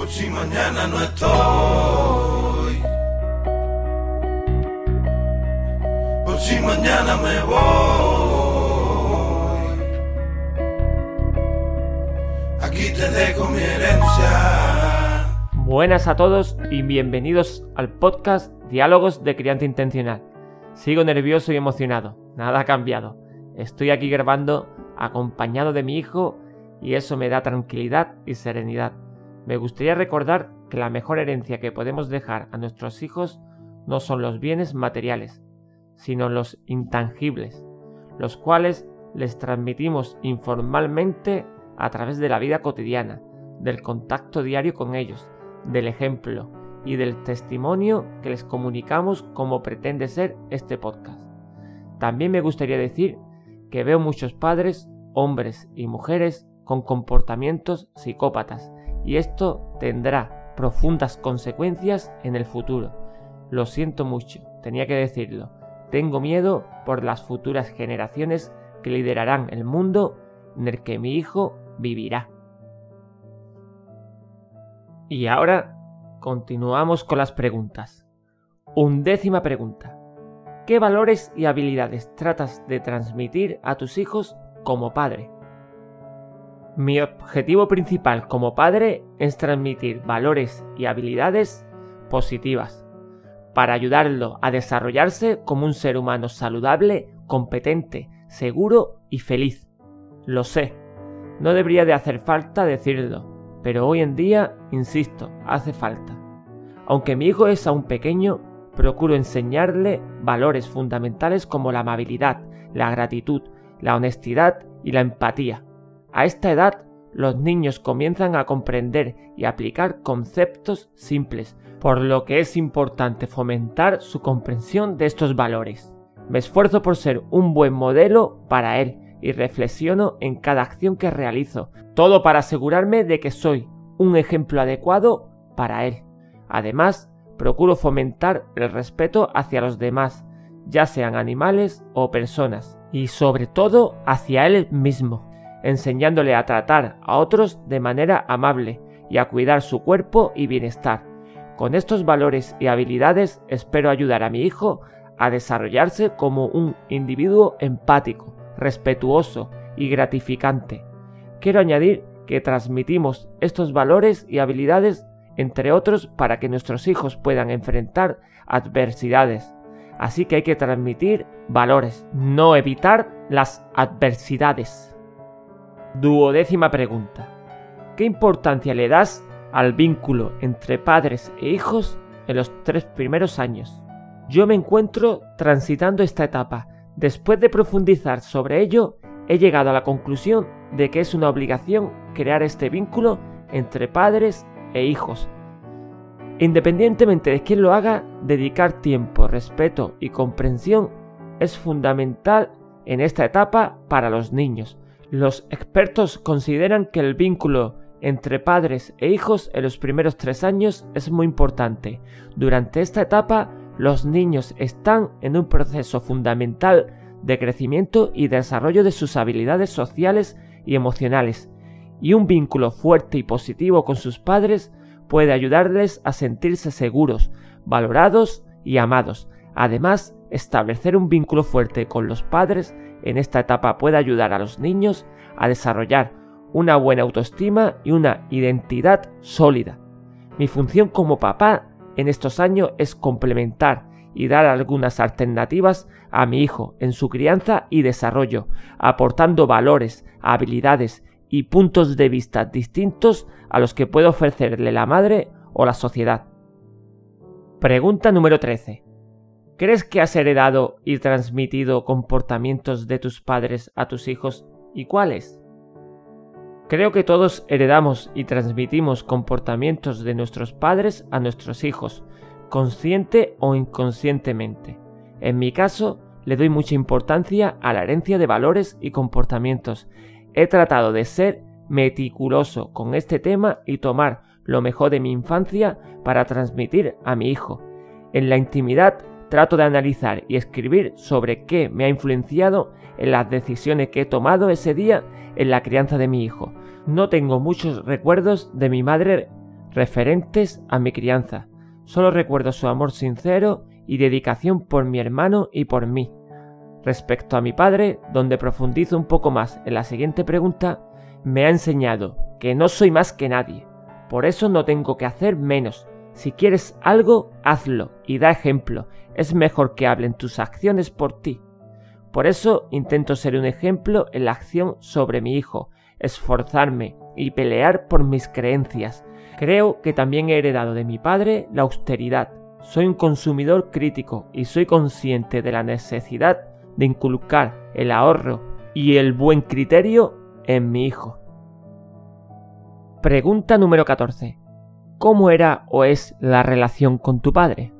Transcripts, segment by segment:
Por si mañana no estoy. Por si mañana me voy. Aquí te dejo mi herencia. Buenas a todos y bienvenidos al podcast Diálogos de Crianza Intencional. Sigo nervioso y emocionado, nada ha cambiado. Estoy aquí grabando acompañado de mi hijo y eso me da tranquilidad y serenidad. Me gustaría recordar que la mejor herencia que podemos dejar a nuestros hijos no son los bienes materiales, sino los intangibles, los cuales les transmitimos informalmente a través de la vida cotidiana, del contacto diario con ellos, del ejemplo y del testimonio que les comunicamos como pretende ser este podcast. También me gustaría decir que veo muchos padres, hombres y mujeres con comportamientos psicópatas y esto tendrá profundas consecuencias en el futuro. Lo siento mucho, tenía que decirlo. Tengo miedo por las futuras generaciones que liderarán el mundo en el que mi hijo vivirá. Y ahora continuamos con las preguntas. Undécima pregunta. ¿Qué valores y habilidades tratas de transmitir a tus hijos como padre? Mi objetivo principal como padre es transmitir valores y habilidades positivas para ayudarlo a desarrollarse como un ser humano saludable, competente, seguro y feliz. Lo sé, no debería de hacer falta decirlo, pero hoy en día, insisto, hace falta. Aunque mi hijo es aún pequeño, procuro enseñarle valores fundamentales como la amabilidad, la gratitud, la honestidad y la empatía. A esta edad, los niños comienzan a comprender y aplicar conceptos simples, por lo que es importante fomentar su comprensión de estos valores. Me esfuerzo por ser un buen modelo para él y reflexiono en cada acción que realizo, todo para asegurarme de que soy un ejemplo adecuado para él. Además, procuro fomentar el respeto hacia los demás, ya sean animales o personas, y sobre todo hacia él mismo, enseñándole a tratar a otros de manera amable y a cuidar su cuerpo y bienestar. Con estos valores y habilidades espero ayudar a mi hijo a desarrollarse como un individuo empático, respetuoso y gratificante. Quiero añadir que transmitimos estos valores y habilidades entre otros para que nuestros hijos puedan enfrentar adversidades. Así que hay que transmitir valores, no evitar las adversidades. Duodécima pregunta. ¿Qué importancia le das al vínculo entre padres e hijos en los tres primeros años? Yo me encuentro transitando esta etapa. Después de profundizar sobre ello, he llegado a la conclusión de que es una obligación crear este vínculo entre padres e hijos. Independientemente de quién lo haga, dedicar tiempo, respeto y comprensión es fundamental en esta etapa para los niños. Los expertos consideran que el vínculo entre padres e hijos en los primeros tres años es muy importante. Durante esta etapa, los niños están en un proceso fundamental de crecimiento y desarrollo de sus habilidades sociales y emocionales, y un vínculo fuerte y positivo con sus padres puede ayudarles a sentirse seguros, valorados y amados. Además, establecer un vínculo fuerte con los padres en esta etapa puede ayudar a los niños a desarrollar una buena autoestima y una identidad sólida. Mi función como papá en estos años es complementar y dar algunas alternativas a mi hijo en su crianza y desarrollo, aportando valores, habilidades y puntos de vista distintos a los que puede ofrecerle la madre o la sociedad. Pregunta número 13. ¿Crees que has heredado y transmitido comportamientos de tus padres a tus hijos y cuáles? Creo que todos heredamos y transmitimos comportamientos de nuestros padres a nuestros hijos, consciente o inconscientemente. En mi caso, le doy mucha importancia a la herencia de valores y comportamientos. He tratado de ser meticuloso con este tema y tomar lo mejor de mi infancia para transmitir a mi hijo. En la intimidad trato de analizar y escribir sobre qué me ha influenciado en las decisiones que he tomado ese día en la crianza de mi hijo. No tengo muchos recuerdos de mi madre referentes a mi crianza. Solo recuerdo su amor sincero y dedicación por mi hermano y por mí. Respecto a mi padre, donde profundizo un poco más en la siguiente pregunta, me ha enseñado que no soy más que nadie. Por eso no tengo que hacer menos. Si quieres algo, hazlo y da ejemplo. Es mejor que hablen tus acciones por ti. Por eso intento ser un ejemplo en la acción sobre mi hijo, esforzarme y pelear por mis creencias. Creo que también he heredado de mi padre la austeridad. Soy un consumidor crítico y soy consciente de la necesidad de inculcar el ahorro y el buen criterio en mi hijo. Pregunta número 14. ¿Cómo era o es la relación con tu padre?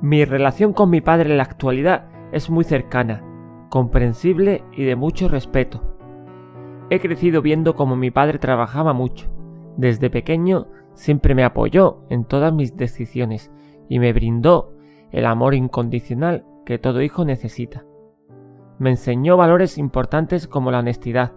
Mi relación con mi padre en la actualidad es muy cercana, comprensible y de mucho respeto. He crecido viendo cómo mi padre trabajaba mucho. Desde pequeño siempre me apoyó en todas mis decisiones y me brindó el amor incondicional que todo hijo necesita. Me enseñó valores importantes como la honestidad,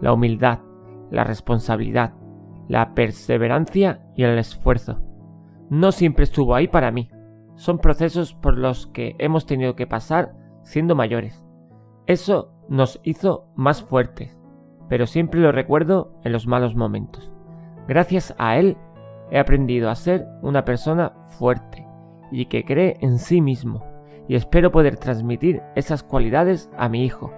la humildad, la responsabilidad, la perseverancia y el esfuerzo. No siempre estuvo ahí para mí. Son procesos por los que hemos tenido que pasar siendo mayores. Eso nos hizo más fuertes, pero siempre lo recuerdo en los malos momentos. Gracias a él he aprendido a ser una persona fuerte y que cree en sí mismo, y espero poder transmitir esas cualidades a mi hijo.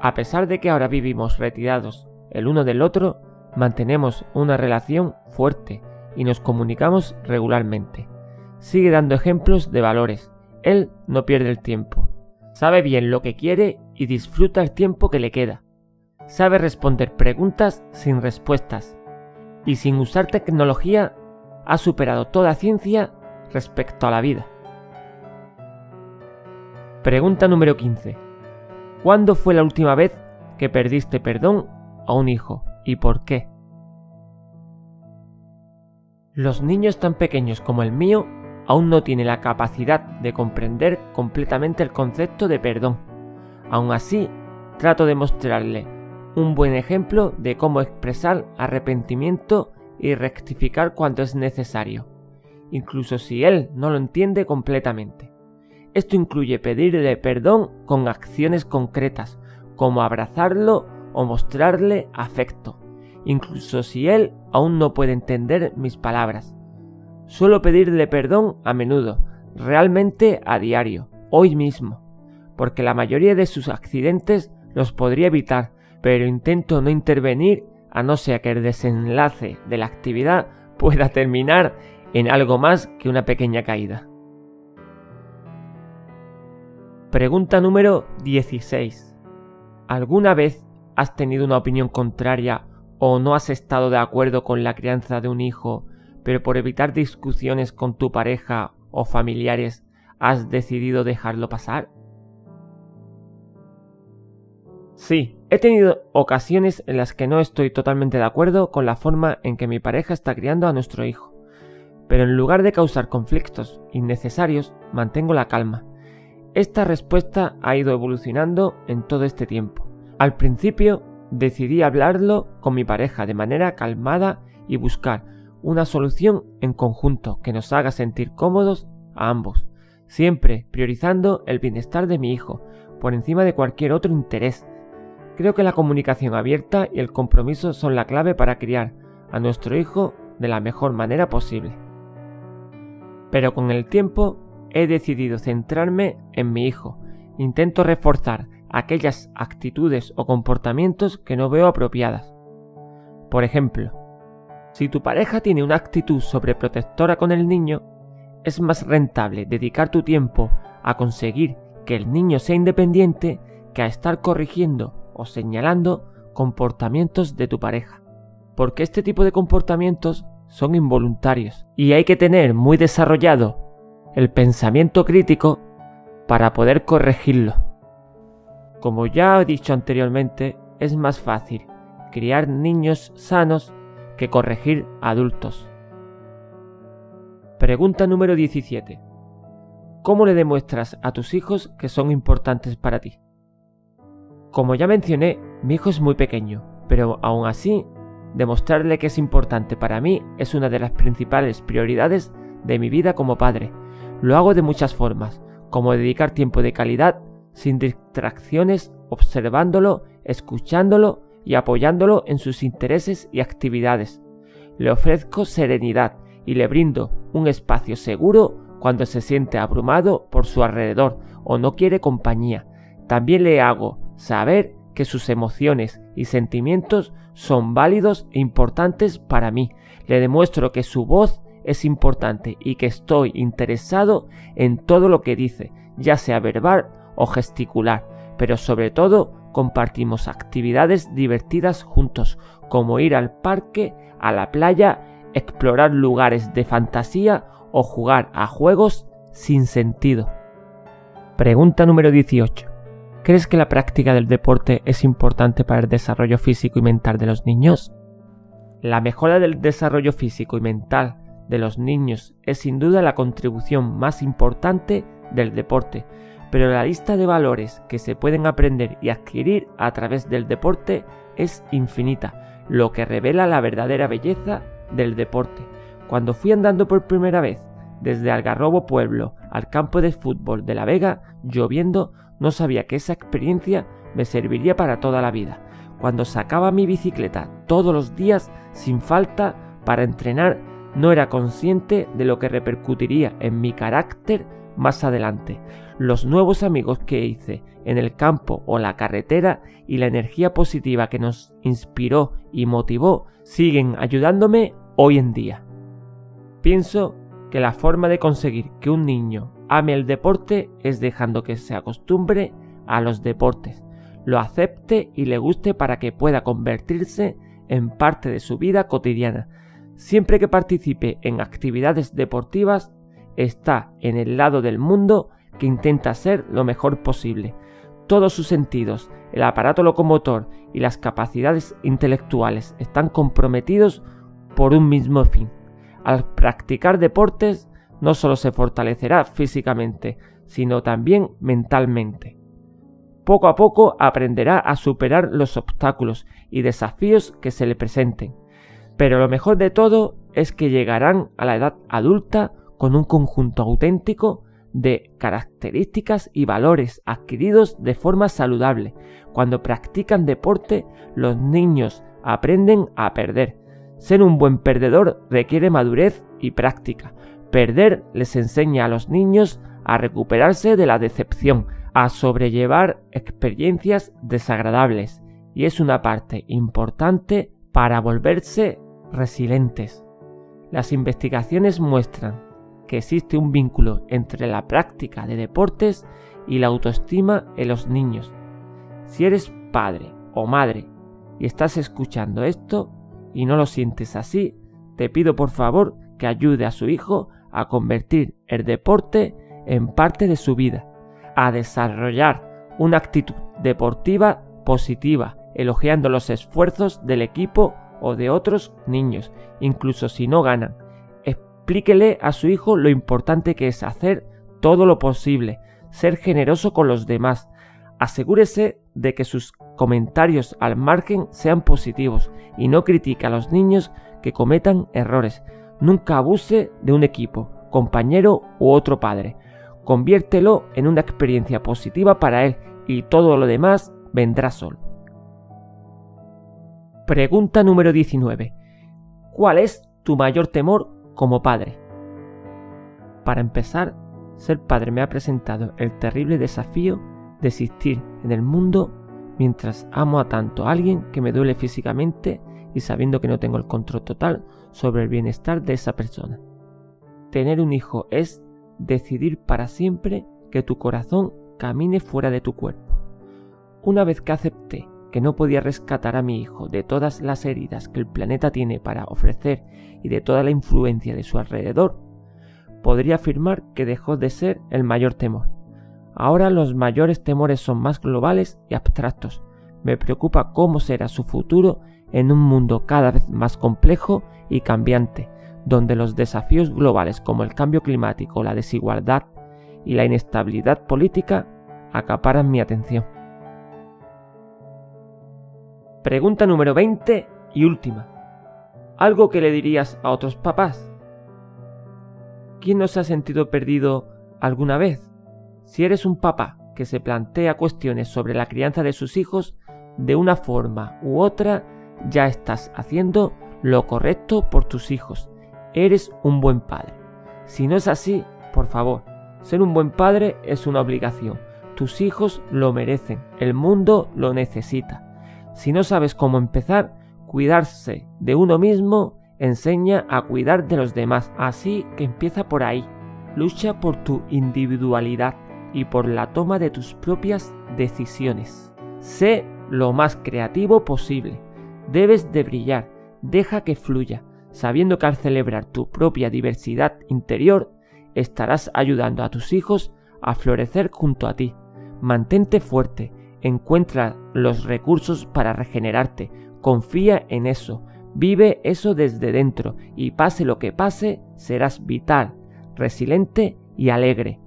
A pesar de que ahora vivimos retirados el uno del otro, mantenemos una relación fuerte y nos comunicamos regularmente. Sigue dando ejemplos de valores. Él no pierde el tiempo. Sabe bien lo que quiere y disfruta el tiempo que le queda. Sabe responder preguntas sin respuestas. Y sin usar tecnología, ha superado toda ciencia respecto a la vida. Pregunta número 15. ¿Cuándo fue la última vez que perdiste perdón a un hijo y por qué? Los niños tan pequeños como el mío aún no tienen la capacidad de comprender completamente el concepto de perdón. Aún así, trato de mostrarle un buen ejemplo de cómo expresar arrepentimiento y rectificar cuando es necesario, incluso si él no lo entiende completamente. Esto incluye pedirle perdón con acciones concretas, como abrazarlo o mostrarle afecto, incluso si él aún no puede entender mis palabras. Suelo pedirle perdón a menudo, realmente a diario, hoy mismo, porque la mayoría de sus accidentes los podría evitar, pero intento no intervenir a no ser que el desenlace de la actividad pueda terminar en algo más que una pequeña caída. Pregunta número 16. ¿Alguna vez has tenido una opinión contraria o no has estado de acuerdo con la crianza de un hijo, pero por evitar discusiones con tu pareja o familiares has decidido dejarlo pasar? Sí, he tenido ocasiones en las que no estoy totalmente de acuerdo con la forma en que mi pareja está criando a nuestro hijo, pero en lugar de causar conflictos innecesarios, mantengo la calma esta respuesta ha ido evolucionando en todo este tiempo. Al principio decidí hablarlo con mi pareja de manera calmada y buscar una solución en conjunto que nos haga sentir cómodos a ambos, siempre priorizando el bienestar de mi hijo por encima de cualquier otro interés. Creo que la comunicación abierta y el compromiso son la clave para criar a nuestro hijo de la mejor manera posible. Pero con el tiempo he decidido centrarme en mi hijo. Intento reforzar aquellas actitudes o comportamientos que no veo apropiadas. Por ejemplo, si tu pareja tiene una actitud sobreprotectora con el niño, es más rentable dedicar tu tiempo a conseguir que el niño sea independiente que a estar corrigiendo o señalando comportamientos de tu pareja. Porque este tipo de comportamientos son involuntarios y hay que tener muy desarrollado el pensamiento crítico para poder corregirlo. Como ya he dicho anteriormente, es más fácil criar niños sanos que corregir adultos. Pregunta número 17. ¿Cómo le demuestras a tus hijos que son importantes para ti? Como ya mencioné, mi hijo es muy pequeño, pero aún así Demostrarle que es importante para mí es una de las principales prioridades de mi vida como padre. Lo hago de muchas formas, como dedicar tiempo de calidad, sin distracciones, observándolo, escuchándolo y apoyándolo en sus intereses y actividades. Le ofrezco serenidad y le brindo un espacio seguro cuando se siente abrumado por su alrededor o no quiere compañía. También le hago saber que sus emociones y sentimientos son válidos e importantes para mí. Le demuestro que su voz es importante y que estoy interesado en todo lo que dice, ya sea verbal o gesticular, pero sobre todo compartimos actividades divertidas juntos, como ir al parque, a la playa, explorar lugares de fantasía o jugar a juegos sin sentido. Pregunta número 18. ¿Crees que la práctica del deporte es importante para el desarrollo físico y mental de los niños? La mejora del desarrollo físico y mental de los niños es sin duda la contribución más importante del deporte, pero la lista de valores que se pueden aprender y adquirir a través del deporte es infinita, lo que revela la verdadera belleza del deporte. Cuando fui andando por primera vez desde Algarrobo Pueblo al campo de fútbol de La Vega, lloviendo, no sabía que esa experiencia me serviría para toda la vida. Cuando sacaba mi bicicleta todos los días sin falta para entrenar, no era consciente de lo que repercutiría en mi carácter más adelante. Los nuevos amigos que hice en el campo o la carretera y la energía positiva que nos inspiró y motivó siguen ayudándome hoy en día. Pienso que la forma de conseguir que un niño ame el deporte es dejando que se acostumbre a los deportes, lo acepte y le guste para que pueda convertirse en parte de su vida cotidiana. Siempre que participe en actividades deportivas, está en el lado del mundo que intenta ser lo mejor posible. Todos sus sentidos, el aparato locomotor y las capacidades intelectuales están comprometidos por un mismo fin, al practicar deportes no solo se fortalecerá físicamente, sino también mentalmente. Poco a poco aprenderá a superar los obstáculos y desafíos que se le presenten. Pero lo mejor de todo es que llegarán a la edad adulta con un conjunto auténtico de características y valores adquiridos de forma saludable. Cuando practican deporte, los niños aprenden a perder, ser un buen perdedor requiere madurez y práctica. Perder les enseña a los niños a recuperarse de la decepción, a sobrellevar experiencias desagradables y es una parte importante para volverse resilientes. Las investigaciones muestran que existe un vínculo entre la práctica de deportes y la autoestima en los niños. Si eres padre o madre y estás escuchando esto, y no lo sientes así, te pido por favor que ayude a su hijo a convertir el deporte en parte de su vida, a desarrollar una actitud deportiva positiva, elogiando los esfuerzos del equipo o de otros niños, incluso si no ganan. Explíquele a su hijo lo importante que es hacer todo lo posible, ser generoso con los demás. Asegúrese de que sus comentarios al margen sean positivos y no critique a los niños que cometan errores. Nunca abuse de un equipo, compañero u otro padre. Conviértelo en una experiencia positiva para él y todo lo demás vendrá solo. Pregunta número 19. ¿Cuál es tu mayor temor como padre? Para empezar, ser padre me ha presentado el terrible desafío de existir en el mundo mientras amo a tanto a alguien que me duele físicamente y sabiendo que no tengo el control total sobre el bienestar de esa persona. Tener un hijo es decidir para siempre que tu corazón camine fuera de tu cuerpo. Una vez que acepté que no podía rescatar a mi hijo de todas las heridas que el planeta tiene para ofrecer y de toda la influencia de su alrededor, podría afirmar que dejó de ser el mayor temor. Ahora los mayores temores son más globales y abstractos. Me preocupa cómo será su futuro en un mundo cada vez más complejo y cambiante, donde los desafíos globales como el cambio climático, la desigualdad y la inestabilidad política acaparan mi atención. Pregunta número 20 y última. algo que le dirías a otros papás. ¿Quién no se ha sentido perdido alguna vez? Si eres un papá que se plantea cuestiones sobre la crianza de sus hijos, de una forma u otra, ya estás haciendo lo correcto por tus hijos. Eres un buen padre. Si no es así, por favor, ser un buen padre es una obligación. Tus hijos lo merecen, el mundo lo necesita. Si no sabes cómo empezar, cuidarse de uno mismo enseña a cuidar de los demás. Así que empieza por ahí. Lucha por tu individualidad y por la toma de tus propias decisiones. Sé lo más creativo posible. Debes de brillar. Deja que fluya, sabiendo que al celebrar tu propia diversidad interior, estarás ayudando a tus hijos a florecer junto a ti. Mantente fuerte, encuentra los recursos para regenerarte, confía en eso, vive eso desde dentro y pase lo que pase, serás vital, resiliente y alegre.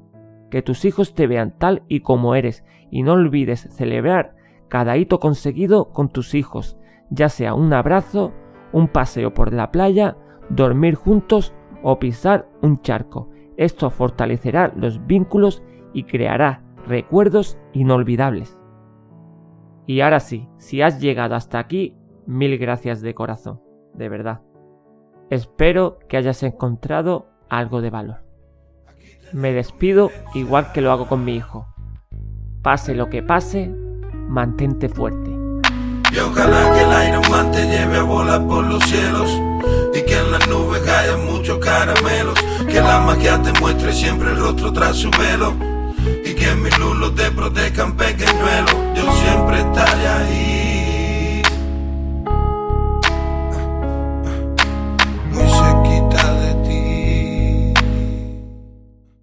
Que tus hijos te vean tal y como eres y no olvides celebrar cada hito conseguido con tus hijos, ya sea un abrazo, un paseo por la playa, dormir juntos o pisar un charco. Esto fortalecerá los vínculos y creará recuerdos inolvidables. Y ahora sí, si has llegado hasta aquí, mil gracias de corazón, de verdad. Espero que hayas encontrado algo de valor. Me despido igual que lo hago con mi hijo. Pase lo que pase, mantente fuerte. Y ojalá que el Iron Man te lleve a volar por los cielos y que en las nubes haya muchos caramelos. Que la magia te muestre siempre el rostro tras su velo y que mis lulos te protejan pequeñuelo. yo siempre estaré ahí.